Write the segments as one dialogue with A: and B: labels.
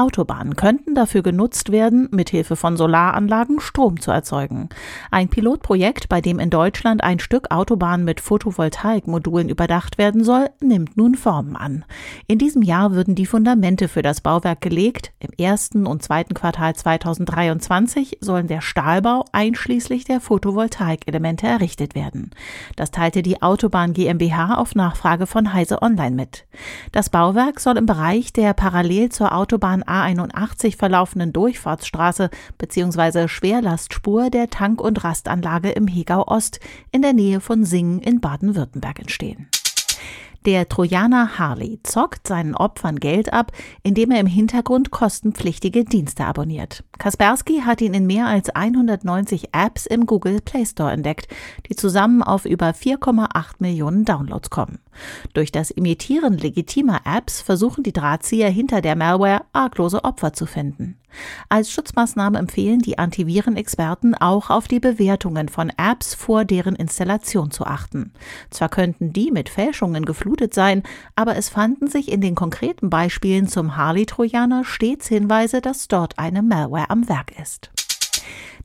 A: Autobahnen könnten dafür genutzt werden, mithilfe von Solaranlagen Strom zu erzeugen. Ein Pilotprojekt, bei dem in Deutschland ein Stück Autobahn mit Photovoltaikmodulen überdacht werden soll, nimmt nun Formen an. In diesem Jahr würden die Fundamente für das Bauwerk gelegt. Im ersten und zweiten Quartal 2023 sollen der Stahlbau einschließlich der Photovoltaikelemente errichtet werden. Das teilte die Autobahn GmbH auf Nachfrage von Heise Online mit. Das Bauwerk soll im Bereich der parallel zur Autobahn A81 verlaufenden Durchfahrtsstraße bzw. Schwerlastspur der Tank- und Rastanlage im Hegau Ost in der Nähe von Singen in Baden-Württemberg entstehen. Der Trojaner Harley zockt seinen Opfern Geld ab, indem er im Hintergrund kostenpflichtige Dienste abonniert. Kaspersky hat ihn in mehr als 190 Apps im Google Play Store entdeckt, die zusammen auf über 4,8 Millionen Downloads kommen. Durch das Imitieren legitimer Apps versuchen die Drahtzieher hinter der Malware arglose Opfer zu finden. Als Schutzmaßnahme empfehlen die Antivirenexperten auch auf die Bewertungen von Apps vor deren Installation zu achten. Zwar könnten die mit Fälschungen geflutet sein, aber es fanden sich in den konkreten Beispielen zum Harley-Trojaner stets Hinweise, dass dort eine Malware am Werk ist.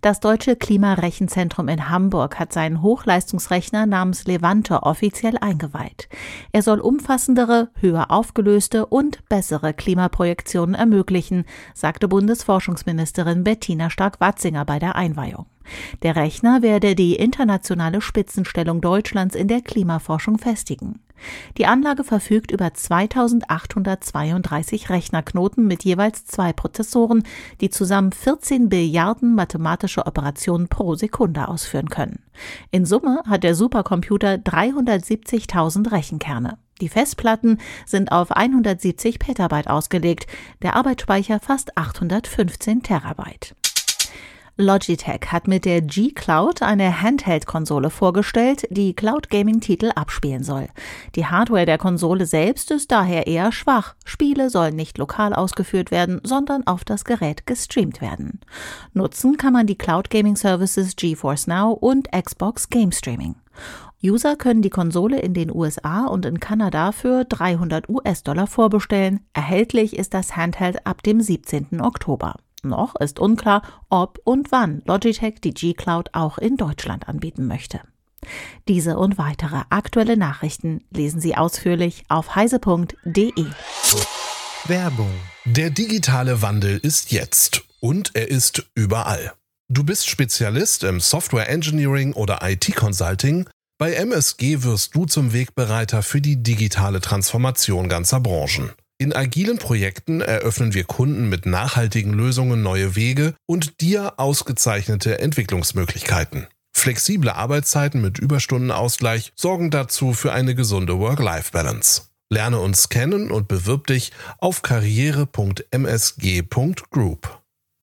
A: Das Deutsche Klimarechenzentrum in Hamburg hat seinen Hochleistungsrechner namens Levante offiziell eingeweiht. Er soll umfassendere, höher aufgelöste und bessere Klimaprojektionen ermöglichen, sagte Bundesforschungsministerin Bettina Stark-Watzinger bei der Einweihung. Der Rechner werde die internationale Spitzenstellung Deutschlands in der Klimaforschung festigen. Die Anlage verfügt über 2832 Rechnerknoten mit jeweils zwei Prozessoren, die zusammen 14 Billiarden mathematische Operationen pro Sekunde ausführen können. In Summe hat der Supercomputer 370.000 Rechenkerne. Die Festplatten sind auf 170 Petabyte ausgelegt, der Arbeitsspeicher fast 815 Terabyte. Logitech hat mit der G Cloud eine Handheld-Konsole vorgestellt, die Cloud Gaming-Titel abspielen soll. Die Hardware der Konsole selbst ist daher eher schwach. Spiele sollen nicht lokal ausgeführt werden, sondern auf das Gerät gestreamt werden. Nutzen kann man die Cloud Gaming Services GeForce Now und Xbox Game Streaming. User können die Konsole in den USA und in Kanada für 300 US-Dollar vorbestellen. Erhältlich ist das Handheld ab dem 17. Oktober. Noch ist unklar, ob und wann Logitech die G-Cloud auch in Deutschland anbieten möchte. Diese und weitere aktuelle Nachrichten lesen Sie ausführlich auf heise.de.
B: Werbung. Der digitale Wandel ist jetzt und er ist überall. Du bist Spezialist im Software Engineering oder IT Consulting. Bei MSG wirst du zum Wegbereiter für die digitale Transformation ganzer Branchen. In agilen Projekten eröffnen wir Kunden mit nachhaltigen Lösungen neue Wege und dir ausgezeichnete Entwicklungsmöglichkeiten. Flexible Arbeitszeiten mit Überstundenausgleich sorgen dazu für eine gesunde Work-Life-Balance. Lerne uns kennen und bewirb dich auf karriere.msg.group.